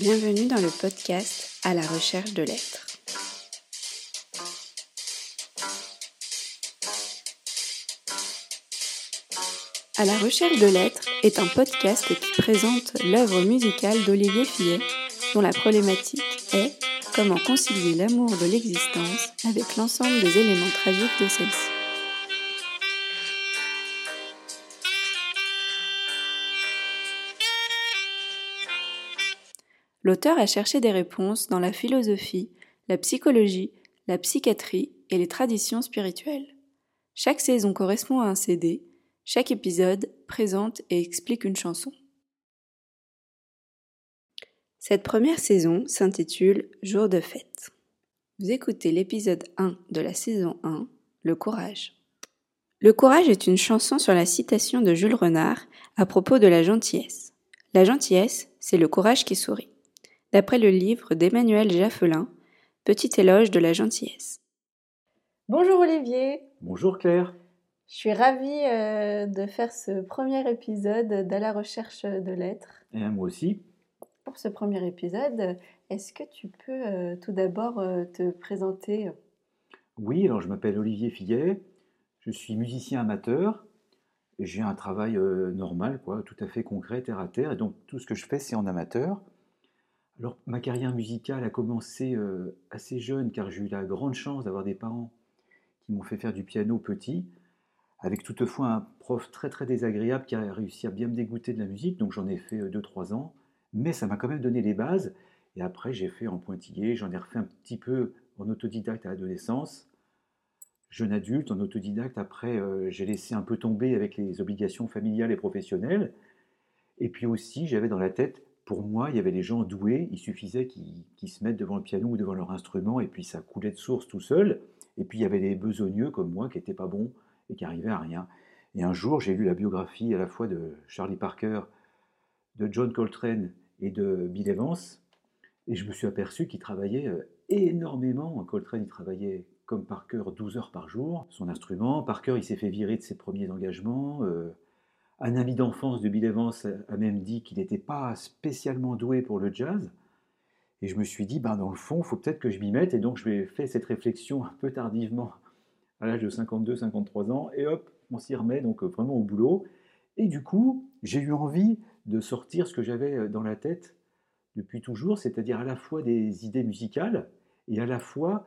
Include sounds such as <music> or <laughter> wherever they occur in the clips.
Bienvenue dans le podcast À la recherche de l'être. À la recherche de l'être est un podcast qui présente l'œuvre musicale d'Olivier Fillet, dont la problématique est comment concilier l'amour de l'existence avec l'ensemble des éléments tragiques de celle-ci. L'auteur a cherché des réponses dans la philosophie, la psychologie, la psychiatrie et les traditions spirituelles. Chaque saison correspond à un CD, chaque épisode présente et explique une chanson. Cette première saison s'intitule Jour de fête. Vous écoutez l'épisode 1 de la saison 1, Le courage. Le courage est une chanson sur la citation de Jules Renard à propos de la gentillesse. La gentillesse, c'est le courage qui sourit d'après le livre d'Emmanuel Jaffelin, Petit éloge de la gentillesse. Bonjour Olivier. Bonjour Claire. Je suis ravie euh, de faire ce premier épisode d'À la recherche de l'être. Et moi aussi. Pour ce premier épisode, est-ce que tu peux euh, tout d'abord euh, te présenter? Oui, alors je m'appelle Olivier Fillet, je suis musicien amateur, j'ai un travail normal, quoi, tout à fait concret, terre à terre, et donc tout ce que je fais c'est en amateur. Alors, ma carrière musicale a commencé euh, assez jeune car j'ai eu la grande chance d'avoir des parents qui m'ont fait faire du piano petit, avec toutefois un prof très très désagréable qui a réussi à bien me dégoûter de la musique, donc j'en ai fait 2-3 euh, ans, mais ça m'a quand même donné les bases, et après j'ai fait en pointillé, j'en ai refait un petit peu en autodidacte à l'adolescence, jeune adulte, en autodidacte, après euh, j'ai laissé un peu tomber avec les obligations familiales et professionnelles, et puis aussi j'avais dans la tête pour moi, il y avait des gens doués, il suffisait qu'ils se mettent devant le piano ou devant leur instrument et puis ça coulait de source tout seul. Et puis il y avait des besogneux comme moi qui n'étaient pas bons et qui arrivaient à rien. Et un jour, j'ai lu la biographie à la fois de Charlie Parker, de John Coltrane et de Bill Evans. Et je me suis aperçu qu'il travaillait euh, énormément. Coltrane, il travaillait comme Parker 12 heures par jour, son instrument. Parker, il s'est fait virer de ses premiers engagements. Euh, un ami d'enfance de Bill Evans a même dit qu'il n'était pas spécialement doué pour le jazz. Et je me suis dit, ben dans le fond, il faut peut-être que je m'y mette. Et donc, je vais faire cette réflexion un peu tardivement, à l'âge de 52-53 ans. Et hop, on s'y remet, donc vraiment au boulot. Et du coup, j'ai eu envie de sortir ce que j'avais dans la tête depuis toujours, c'est-à-dire à la fois des idées musicales et à la fois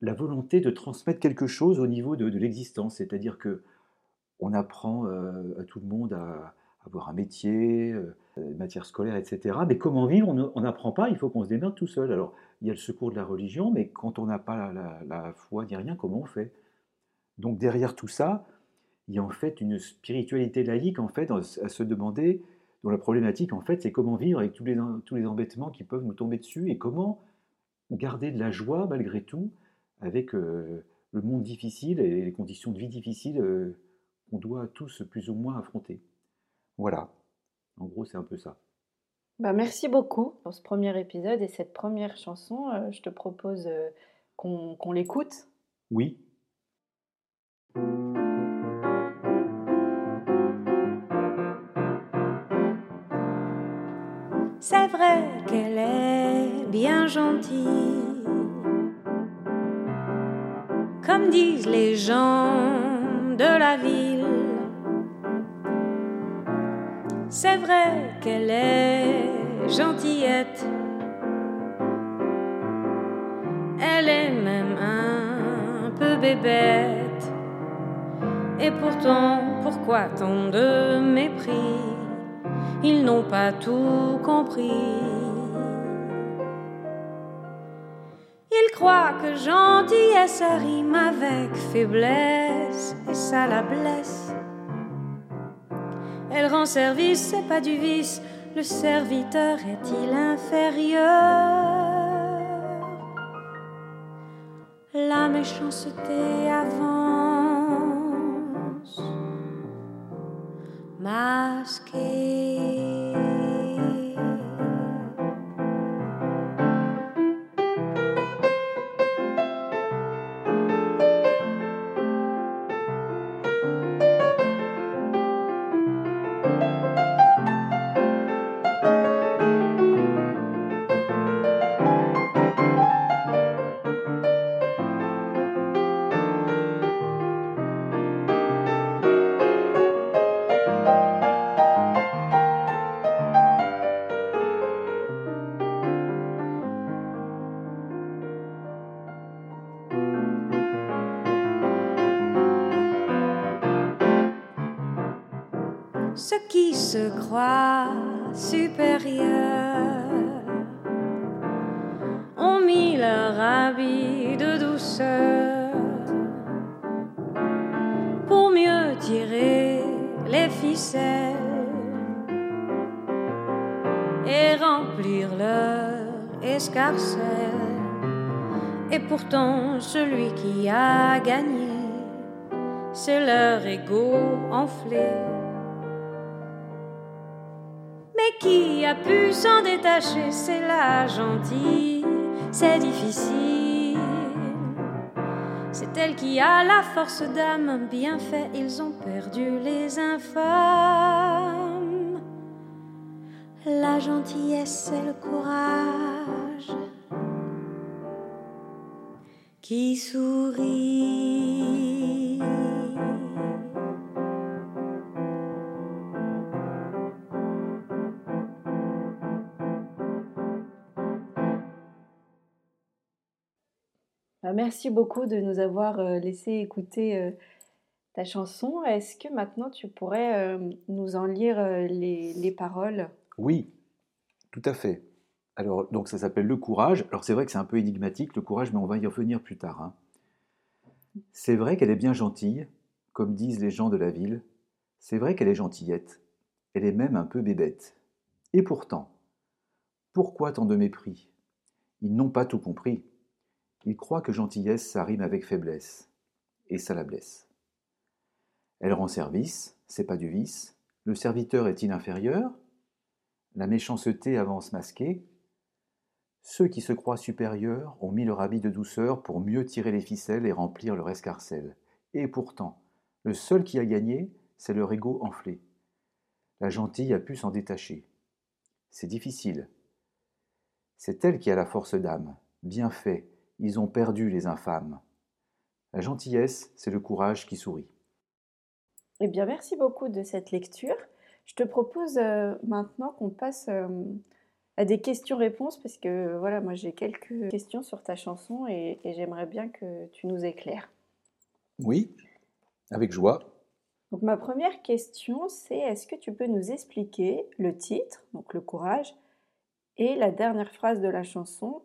la volonté de transmettre quelque chose au niveau de, de l'existence. C'est-à-dire que on apprend euh, à tout le monde à, avoir un métier, euh, matière scolaire, etc. Mais comment vivre, on n'apprend pas, il faut qu'on se démerde tout seul. Alors, il y a le secours de la religion, mais quand on n'a pas la, foi ni rien, comment on fait? Donc, derrière tout ça, il y a en fait une spiritualité laïque, en fait, à se demander, dont la problématique, en fait, c'est comment vivre avec tous les, tous les embêtements qui peuvent nous tomber dessus et comment garder de la joie, malgré tout, avec euh, le monde difficile et les conditions de vie difficiles qu'on doit tous plus ou moins affronter. Voilà, en gros c'est un peu ça. Bah, merci beaucoup pour ce premier épisode et cette première chanson. Euh, je te propose euh, qu'on l'écoute. Oui. C'est vrai qu'elle est bien gentille, comme disent les gens de la ville. C'est vrai qu'elle est gentillette. Elle est même un peu bébête. Et pourtant, pourquoi tant de mépris? Ils n'ont pas tout compris. Ils croient que gentillesse rime avec faiblesse ça la blesse. Elle rend service, c'est pas du vice. Le serviteur est-il inférieur? La méchanceté avance, masquée. Ceux qui se croient supérieurs ont mis leur habit de douceur pour mieux tirer les ficelles et remplir leur escarcelle. Et pourtant, celui qui a gagné, c'est leur ego enflé. A pu s'en détacher, c'est la gentille, c'est difficile. C'est elle qui a la force d'âme, bien fait, ils ont perdu les infâmes. La gentillesse, c'est le courage qui sourit. Merci beaucoup de nous avoir euh, laissé écouter euh, ta chanson. Est-ce que maintenant tu pourrais euh, nous en lire les, les paroles? Oui, tout à fait. Alors, donc ça s'appelle Le Courage. Alors, c'est vrai que c'est un peu énigmatique, le courage, mais on va y revenir plus tard. hein. C'est vrai qu'elle est bien gentille, comme disent les gens de la ville. C'est vrai qu'elle est gentillette. Elle est même un peu bébête. Et pourtant, pourquoi tant de mépris? Ils n'ont pas tout compris. Ils croient que gentillesse, ça rime avec faiblesse. Et ça la blesse. Elle rend service, c'est pas du vice. Le serviteur est-il inférieur La méchanceté avance masquée. Ceux qui se croient supérieurs ont mis leur habit de douceur pour mieux tirer les ficelles et remplir leur escarcelle. Et pourtant, le seul qui a gagné, c'est leur ego enflé. La gentille a pu s'en détacher. C'est difficile. C'est elle qui a la force d'âme. Bien fait, ils ont perdu les infâmes. La gentillesse, c'est le courage qui sourit. Eh bien, merci beaucoup de cette lecture. Je te propose euh, maintenant qu'on passe euh, à des questions-réponses parce que voilà, moi j'ai quelques questions sur ta chanson et, et j'aimerais bien que tu nous éclaires. Oui, avec joie. Donc ma première question, c'est est-ce que tu peux nous expliquer le titre, donc le courage, et la dernière phrase de la chanson,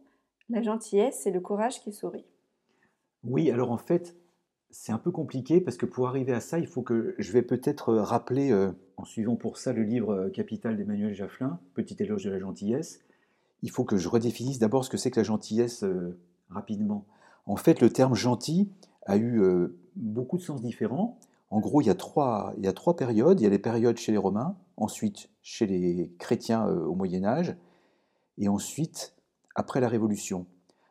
la gentillesse, c'est le courage qui sourit. Oui, alors en fait, c'est un peu compliqué parce que pour arriver à ça, il faut que je vais peut-être euh, rappeler, euh, en suivant pour ça le livre euh, Capital d'Emmanuel Jafflin, Petit éloge de la gentillesse. Il faut que je redéfinisse d'abord ce que c'est que la gentillesse rapidement. En fait, le terme gentil a eu beaucoup de sens différents. En gros, il y, a trois, il y a trois périodes. Il y a les périodes chez les Romains, ensuite chez les chrétiens au Moyen Âge, et ensuite après la Révolution.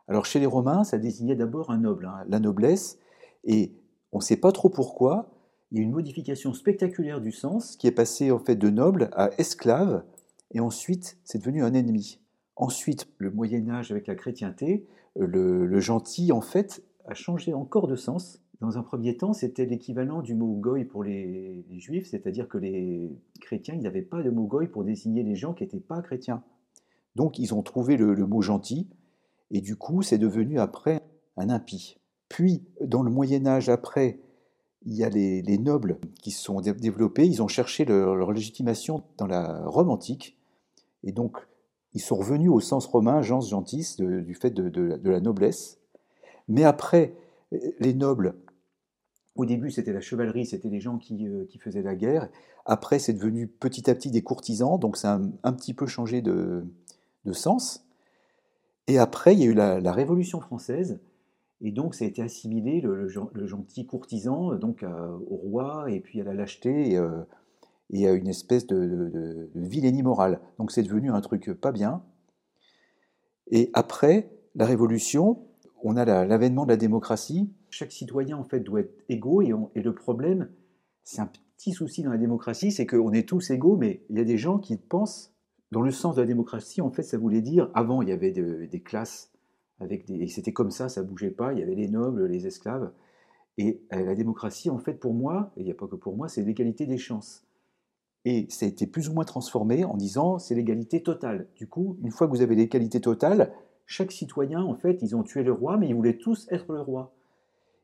Alors chez les Romains, ça désignait d'abord un noble, hein, la noblesse, et on ne sait pas trop pourquoi, il y a une modification spectaculaire du sens qui est passé en fait de noble à esclave, et ensuite c'est devenu un ennemi. Ensuite, le Moyen Âge avec la chrétienté, euh, le, gentil en fait a changé encore de sens. Dans un premier temps, c'était l'équivalent du mot goy pour les, les juifs, c'est-à-dire que les chrétiens, ils n'avaient pas de mot goy pour désigner les gens qui n'étaient pas chrétiens. Donc ils ont trouvé le, mot gentil, et du coup c'est devenu après un impie. Puis dans le Moyen Âge après, il y a les, les nobles qui se sont dé- développés, ils ont cherché leur, légitimation dans la Rome antique, et donc ils sont revenus au sens romain, gens gentis, de- du fait de, la noblesse. Mais après, les nobles, au début c'était la chevalerie, c'était les gens qui, euh, qui faisaient la guerre. Après, c'est devenu petit à petit des courtisans, donc ça a un petit peu changé de, de sens. Et après, il y a eu la, Révolution française, et donc ça a été assimilé, le, le gen- le gentil courtisan, donc au roi, et puis à la lâcheté, et, euh, à une espèce de, de, vilainie morale. Donc c'est devenu un truc pas bien. Et après la Révolution, on a la- l'avènement de la démocratie. Chaque citoyen, en fait, doit être égaux, et, et le problème, c'est un petit souci dans la démocratie, c'est qu'on est tous égaux, mais il y a des gens qui pensent, dans le sens de la démocratie, en fait, ça voulait dire, avant, il y avait de- des classes, avec des, et c'était comme ça, ça bougeait pas, il y avait les nobles, les esclaves, et euh, la démocratie, en fait, pour moi, et il n'y a pas que pour moi, c'est l'égalité des chances. Et ça a été plus ou moins transformé en disant c'est l'égalité totale. Du coup, une fois que vous avez l'égalité totale, chaque citoyen, en fait, ils ont tué le roi, mais ils voulaient tous être le roi.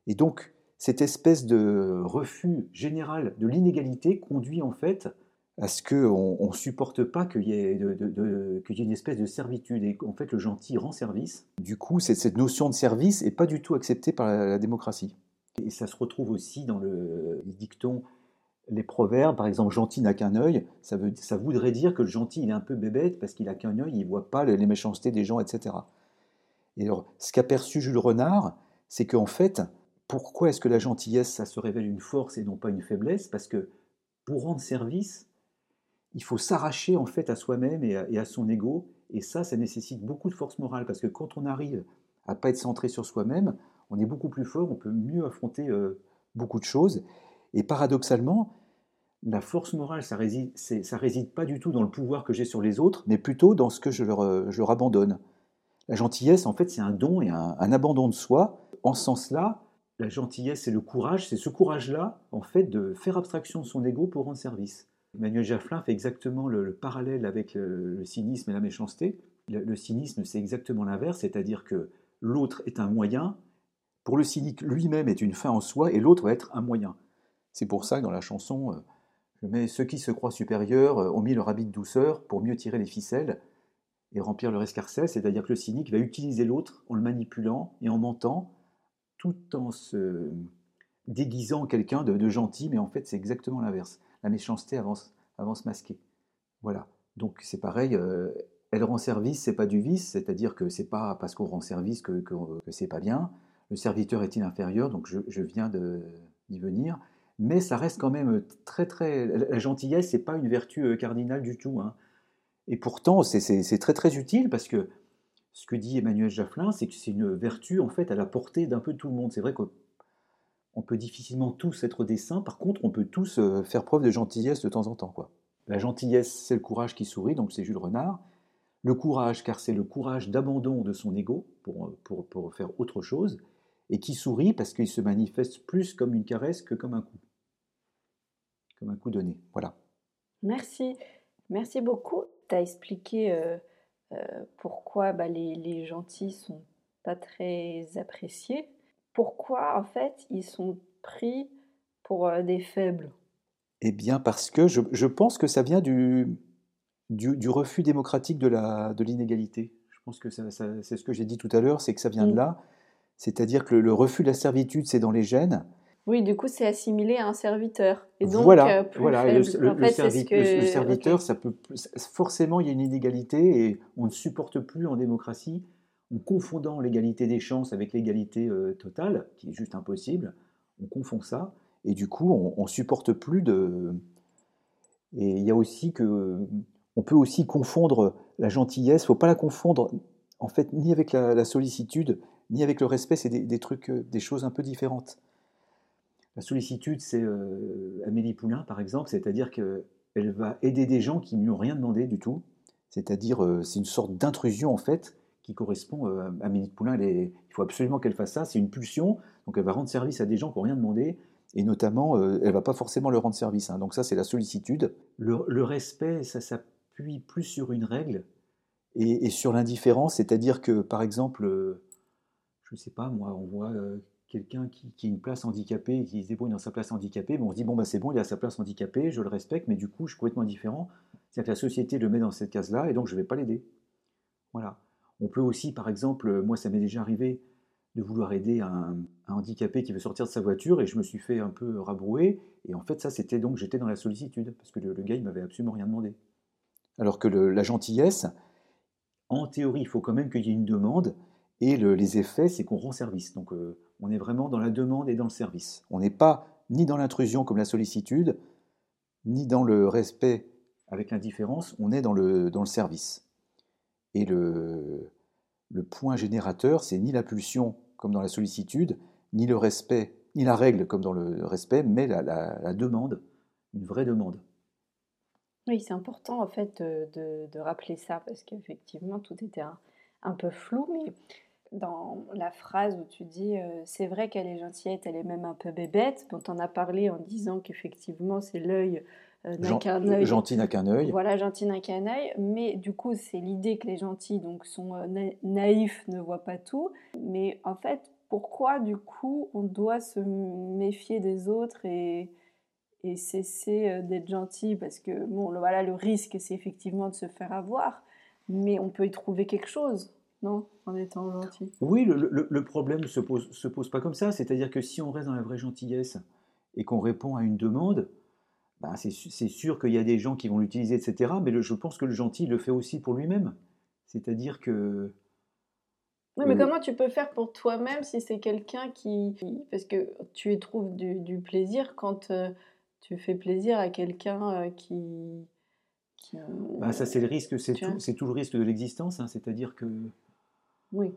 Et donc, cette espèce de refus général de l'inégalité conduit en fait à ce qu'on ne supporte pas qu'il y, ait une espèce de servitude et qu'en fait le gentil rend service. Du coup, cette notion de service n'est pas du tout acceptée par la, démocratie. Et ça se retrouve aussi dans le, les les proverbes, par exemple gentil n'a qu'un œil, ça, voudrait dire que le gentil il est un peu bébête parce qu'il a qu'un œil, il ne voit pas les méchancetés des gens, etc. Et alors, ce qu'a perçu Jules Renard, c'est qu'en fait, pourquoi est-ce que la gentillesse, ça se révèle une force et non pas une faiblesse? Parce que pour rendre service, il faut s'arracher en fait à soi-même et, à son ego. Et ça, ça nécessite beaucoup de force morale parce que quand on arrive à pas être centré sur soi-même, on est beaucoup plus fort, on peut mieux affronter euh, beaucoup de choses. Et paradoxalement, la force morale, ça réside, ça réside pas du tout dans le pouvoir que j'ai sur les autres, mais plutôt dans ce que je leur, euh, je leur abandonne. La gentillesse, en fait, c'est un don et un, un, abandon de soi. En ce sens-là, la gentillesse, c'est le courage, c'est ce courage-là, en fait, de faire abstraction de son ego pour rendre service. Emmanuel Jafflin fait exactement le, parallèle avec le, cynisme et la méchanceté. Le, cynisme, c'est exactement l'inverse, c'est-à-dire que l'autre est un moyen. Pour le cynique, lui-même est une fin en soi et l'autre va être un moyen. C'est pour ça que dans la chanson, euh, mets ceux qui se croient supérieurs euh, ont mis leur habit de douceur pour mieux tirer les ficelles et remplir leur escarcelle, c'est-à-dire que le cynique va utiliser l'autre en le manipulant et en mentant, tout en se déguisant quelqu'un de gentil, mais en fait c'est exactement l'inverse la méchanceté avance, avance masquée. Voilà. Donc c'est pareil, euh, elle rend service, c'est pas du vice, c'est-à-dire que c'est pas parce qu'on rend service que, que, c'est pas bien. Le serviteur est-il inférieur, donc je, viens d'y venir. Mais ça reste quand même très très. La gentillesse, c'est pas une vertu euh, cardinale du tout. Hein. Et pourtant, c'est très très utile parce que ce que dit Emmanuel Jafflin, c'est que c'est une vertu en fait à la portée d'un peu tout le monde. C'est vrai que on peut difficilement tous être des saints, par contre, on peut tous euh, faire preuve de gentillesse de temps en temps. La gentillesse, c'est le courage qui sourit, donc c'est Jules Renard. Le courage, car c'est le courage d'abandon de son ego pour, pour, faire autre chose, et qui sourit parce qu'il se manifeste plus comme une caresse que comme un coup. Comme un coup donné. Voilà. Merci. Merci beaucoup. Tu as expliqué euh, euh, pourquoi bah, les, les gentils sont pas très appréciés pourquoi en fait ils sont pris pour euh, des faibles? Eh bien parce que je, pense que ça vient du, du, refus démocratique de l'inégalité. De je pense que c'est ce que j'ai dit tout à l'heure, c'est que ça vient de mm. là. C'est-à-dire que le, refus de la servitude, c'est dans les gènes. Oui, du coup, c'est assimilé à un serviteur. Et donc, voilà, euh, voilà. Le, serviteur, ça peut, forcément, il y a une inégalité et on ne supporte plus en démocratie en confondant l'égalité des chances avec l'égalité euh, totale, qui est juste impossible, on confond ça, et du coup, on, supporte plus de. Et il y a aussi que. On peut aussi confondre la gentillesse, faut pas la confondre, en fait, ni avec la, sollicitude, ni avec le respect, c'est des, trucs, euh, des choses un peu différentes. La sollicitude, c'est euh, Amélie Poulain, par exemple, c'est-à-dire qu'elle va aider des gens qui ne lui ont rien demandé du tout. C'est-à-dire, c'est une sorte d'intrusion, en fait, qui correspond euh, à Minute Poulain. il faut absolument qu'elle fasse ça. C'est une pulsion. Donc elle va rendre service à des gens qui n'ont rien demandé. Et notamment, euh, elle ne va pas forcément leur rendre service. Hein. Donc ça, c'est la sollicitude. Le, respect, ça s'appuie plus sur une règle et, sur l'indifférence. C'est-à-dire que, par exemple, euh, je ne sais pas, moi, on voit quelqu'un qui, a une place handicapée qui se débrouille dans sa place handicapée. Bon, on se dit, bon, bah, c'est bon, il a sa place handicapée, je le respecte, mais du coup, je suis complètement indifférent. C'est-à-dire que la société le met dans cette case-là et donc je ne vais pas l'aider. Voilà. On peut aussi, par exemple, moi ça m'est déjà arrivé de vouloir aider un, handicapé qui veut sortir de sa voiture et je me suis fait un peu rabrouer. Et en fait, ça, c'était donc j'étais dans la sollicitude parce que le, gars, il m'avait absolument rien demandé. Alors que la gentillesse, en théorie, il faut quand même qu'il y ait une demande et les effets, c'est qu'on rend service. Donc euh, on est vraiment dans la demande et dans le service. On n'est pas ni dans l'intrusion comme la sollicitude, ni dans le respect avec l'indifférence, on est dans le, dans le service. Et le, le point générateur, c'est ni la pulsion comme dans la sollicitude, ni le respect, ni la règle comme dans le respect, mais la, demande, une vraie demande. Oui, c'est important en fait de, rappeler ça parce qu'effectivement tout était un, peu flou, mais dans la phrase où tu dis euh, c'est vrai qu'elle est gentillette, elle est même un peu bébête, dont on a parlé en disant qu'effectivement c'est l'œil euh, gentil n'a qu'un œil. Voilà, gentil n'a qu'un œil. Mais du coup, c'est l'idée que les gentils donc, sont euh, naïfs, ne voient pas tout. Mais en fait, pourquoi du coup on doit se méfier des autres et, et cesser euh, d'être gentil parce que bon, le- voilà, le risque, c'est effectivement de se faire avoir, mais on peut y trouver quelque chose, non, en étant gentil? Oui, le, le- le problème ne se pose, se pose pas comme ça. C'est-à-dire que si on reste dans la vraie gentillesse et qu'on répond à une demande, ben c'est sûr qu'il y a des gens qui vont l'utiliser, etc. Mais le- je pense que le gentil le fait aussi pour lui-même. C'est-à-dire que Oui, mais Euh, comment tu peux faire pour toi-même si c'est quelqu'un qui... Parce que tu y trouves du, du plaisir quand euh, tu fais plaisir à quelqu'un euh, qui... qui... ben, ça, c'est le risque, c'est tout, c'est tout le risque de l'existence. hein. C'est-à-dire que Oui.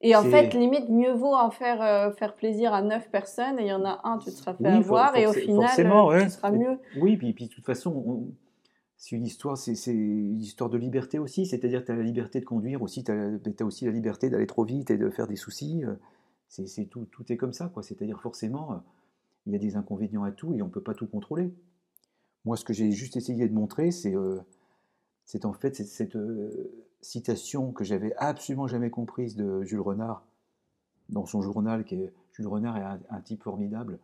Et en fait, limite, mieux vaut en faire, euh, faire plaisir à neuf personnes et il y en a un, tu te seras fait Oui, avoir et au final, forcément, euh, ouais. Et- mieux. Oui, puis, puis de toute façon, on- c'est une histoire, c'est une histoire de liberté aussi. C'est-à-dire tu as la liberté de conduire aussi, tu as, aussi la liberté d'aller trop vite et de faire des soucis. euh, C'est tout, tout est comme ça, quoi. C'est-à-dire forcément, il y a des inconvénients à tout et on ne peut pas tout contrôler. Moi, ce que j'ai juste essayé de montrer, c'est euh, c'est en fait cette, cette, euh, citation que j'avais absolument jamais comprise de Jules Renard dans son journal. Qui est, Jules Renard est un, type formidable.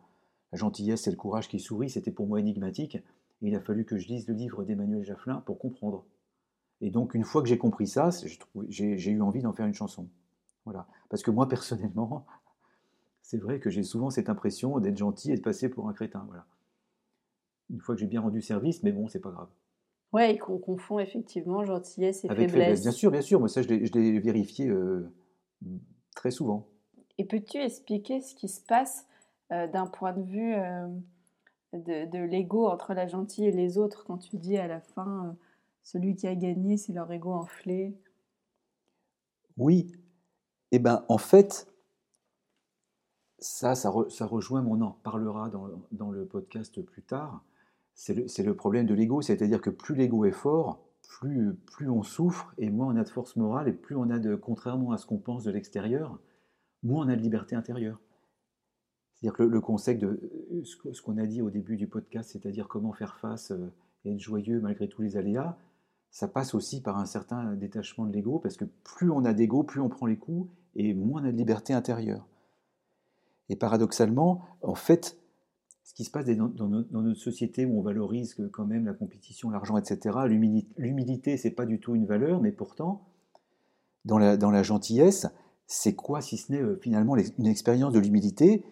La gentillesse et le courage qui sourit, c'était pour moi énigmatique. Et il a fallu que je lise le livre d'Emmanuel Jafflin pour comprendre. Et donc, une fois que j'ai compris ça, j'ai eu envie d'en faire une chanson. Voilà. Parce que moi, personnellement, <laughs> c'est vrai que j'ai souvent cette impression d'être gentil et de passer pour un crétin. Voilà. Une fois que j'ai bien rendu service, mais bon, c'est pas grave. Ouais, et qu'on confond effectivement gentillesse et Avec faiblesse. faiblesse, bien sûr, bien sûr. Moi, ça, je l'ai vérifié euh, très souvent. Et peux-tu expliquer ce qui se passe euh, d'un point de vue euh, de, de l'ego entre la gentille et les autres quand tu dis à la fin, celui qui a gagné, c'est leur ego enflé Oui. Eh ben, en fait, ça, ça, re- ça rejoint, mais on en parlera dans, dans le podcast plus tard. C'est le, problème de l'ego, c'est-à-dire que plus l'ego est fort, plus, on souffre et moins on a de force morale et plus on a de, contrairement à ce qu'on pense de l'extérieur, moins on a de liberté intérieure. C'est-à-dire que le, le concept de euh, ce qu'on a dit au début du podcast, c'est-à-dire comment faire face euh, et être joyeux malgré tous les aléas, ça passe aussi par un certain détachement de l'ego, parce que plus on a d'ego, plus on prend les coups, et moins on a de liberté intérieure. Et paradoxalement, en fait, ce qui se passe dans, dans no- dans notre société où on valorise quand même la compétition, l'argent, etc., l'humili- l'humilité, c'est pas du tout une valeur, mais pourtant, dans la, gentillesse, c'est quoi si ce n'est euh, finalement une expérience de l'humilité?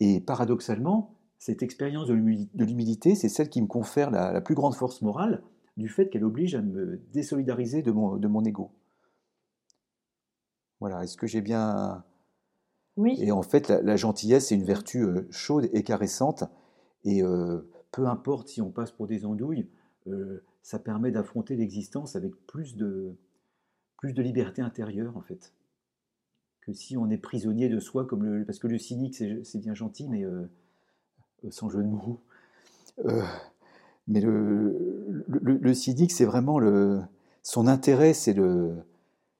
Et paradoxalement, cette expérience de l'humili- de l'humilité, c'est celle qui me confère la, la plus grande force morale du fait qu'elle oblige à me désolidariser de mon, de mon ego. Voilà, est-ce que j'ai bien... Et en fait, la, gentillesse, c'est une vertu euh, chaude et caressante, et euh, peu importe si on passe pour des andouilles, euh, ça permet d'affronter l'existence avec plus de, plus de liberté intérieure, en fait. Que si on est prisonnier de soi, comme le, parce que le cynique, c'est bien gentil, mais sans jeu de mots. Mais le, le, le cynique, c'est vraiment le, son intérêt, c'est le,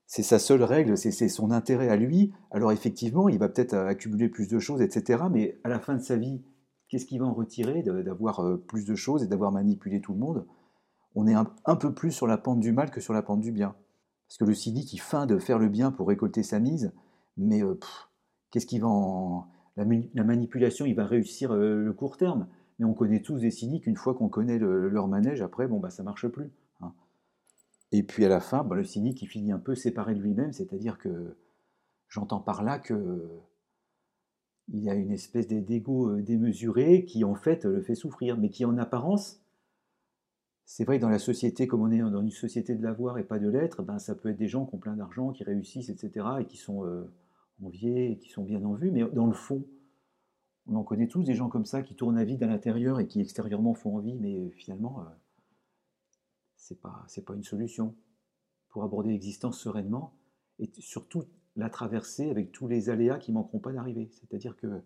c'est sa seule règle, c'est son intérêt à lui. Alors effectivement, il va peut-être accumuler plus de choses, etc. Mais à la fin de sa vie, qu'est-ce qu'il va en retirer d'avoir euh, plus de choses et d'avoir manipulé tout le monde? On est un, peu plus sur la pente du mal que sur la pente du bien. Parce que le cynique, il feint de faire le bien pour récolter sa mise, mais euh, qu'est-ce qu'il va en... La, manipulation, il va réussir euh, le court terme. Mais on connaît tous des cyniques, une fois qu'on connaît le- leur manège, après, bon, bah, ça marche plus. Et puis à la fin, bah, le cynique, il finit un peu séparé de lui-même, c'est-à-dire que j'entends par là que il y a une espèce d'ego euh, démesuré qui en fait le fait souffrir, mais qui en apparence, c'est vrai dans la société, comme on est dans une société de l'avoir et pas de l'être, ben, ça peut être des gens qui ont plein d'argent, qui réussissent, etc., et qui sont euh, enviés, qui sont bien en vue, mais dans le fond, on en connaît tous des gens comme ça qui tournent à vide à l'intérieur et qui extérieurement font envie, mais euh, finalement, c'est pas, c'est pas une solution pour aborder l'existence sereinement et surtout la traverser avec tous les aléas qui manqueront pas d'arriver. C'est-à-dire que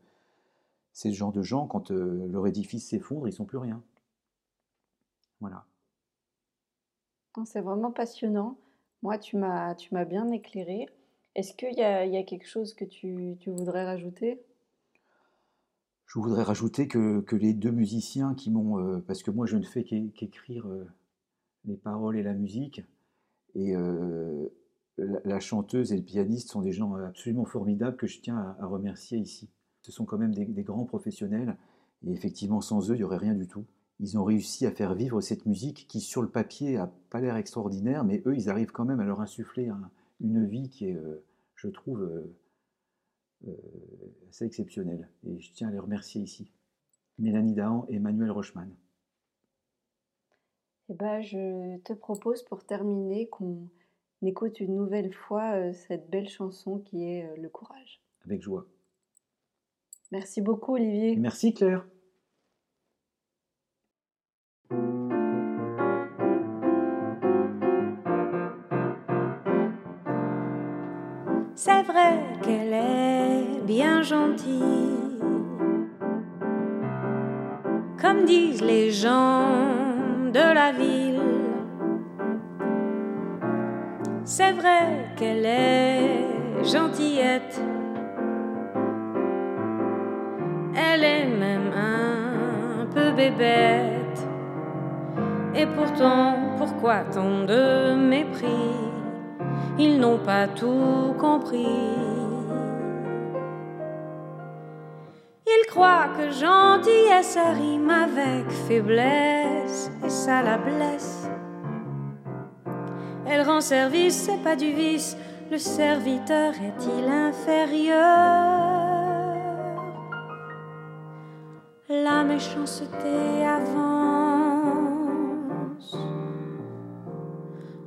c'est ce genre de gens, quand euh, leur édifice s'effondre, ils sont plus rien. Voilà. C'est vraiment passionnant. Moi, tu m'as, tu m'as bien éclairé. Est-ce qu'il y y a quelque chose que tu, tu voudrais rajouter? Je voudrais rajouter que, que les deux musiciens qui m'ont... euh, parce que moi, je ne fais qu'é- qu'écrire euh, les paroles et la musique. Et euh, la, chanteuse et le pianiste sont des gens absolument formidables que je tiens à, remercier ici. Ce sont quand même des, grands professionnels. Et effectivement, sans eux, il n'y aurait rien du tout. Ils ont réussi à faire vivre cette musique qui, sur le papier, a pas l'air extraordinaire, mais eux, ils arrivent quand même à leur insuffler une vie qui est, euh, je trouve, euh, assez exceptionnelle. Et je tiens à les remercier ici. Mélanie Dahan et Emmanuel Rochman. Eh ben, je te propose pour terminer qu'on écoute une nouvelle fois cette belle chanson qui est Le courage. Avec joie. Merci beaucoup Olivier. Merci Claire. C'est vrai qu'elle est bien gentille, comme disent les gens de la ville. C'est vrai qu'elle est gentillette elle est même un peu bébête. Et pourtant, pourquoi tant de mépris? Ils n'ont pas tout compris. Ils croient que gentillesse rime avec faiblesse, et ça la blesse. Elle rend service, c'est pas du vice, le serviteur est-il inférieur? La méchanceté avance,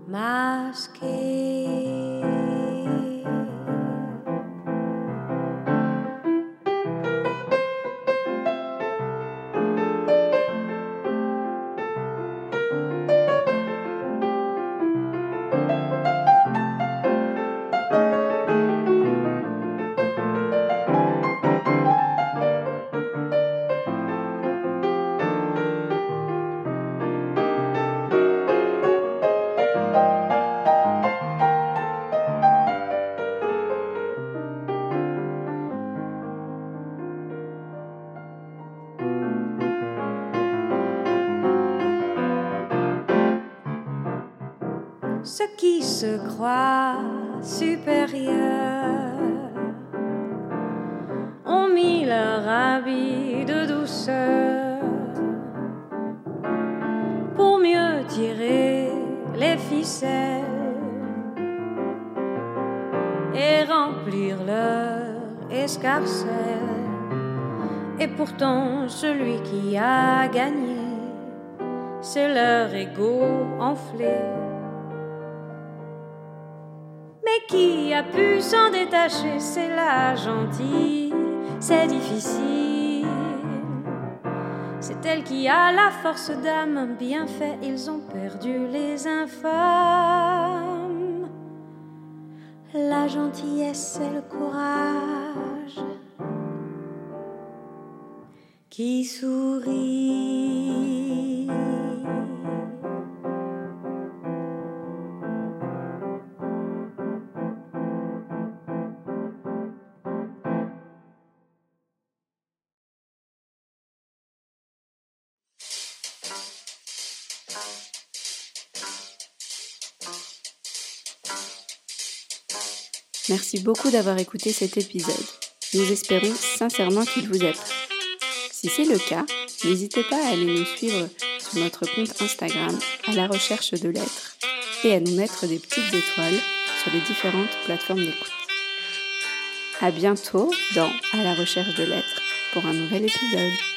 masquée. Se croient supérieurs ont mis leur habit de douceur pour mieux tirer les ficelles et remplir leur escarcelle. Et pourtant, celui qui a gagné, c'est leur ego enflé qui a pu s'en détacher, c'est la gentille, c'est difficile. C'est elle qui a la force d'âme, bien fait, ils ont perdu les infâmes. La gentillesse, c'est le courage qui sourit. Merci beaucoup d'avoir écouté cet épisode. Nous espérons sincèrement qu'il vous a plu. Si c'est le cas, n'hésitez pas à aller nous suivre sur notre compte Instagram à la recherche de lettres et à nous mettre des petites étoiles sur les différentes plateformes d'écoute. À bientôt dans À la recherche de lettres pour un nouvel épisode.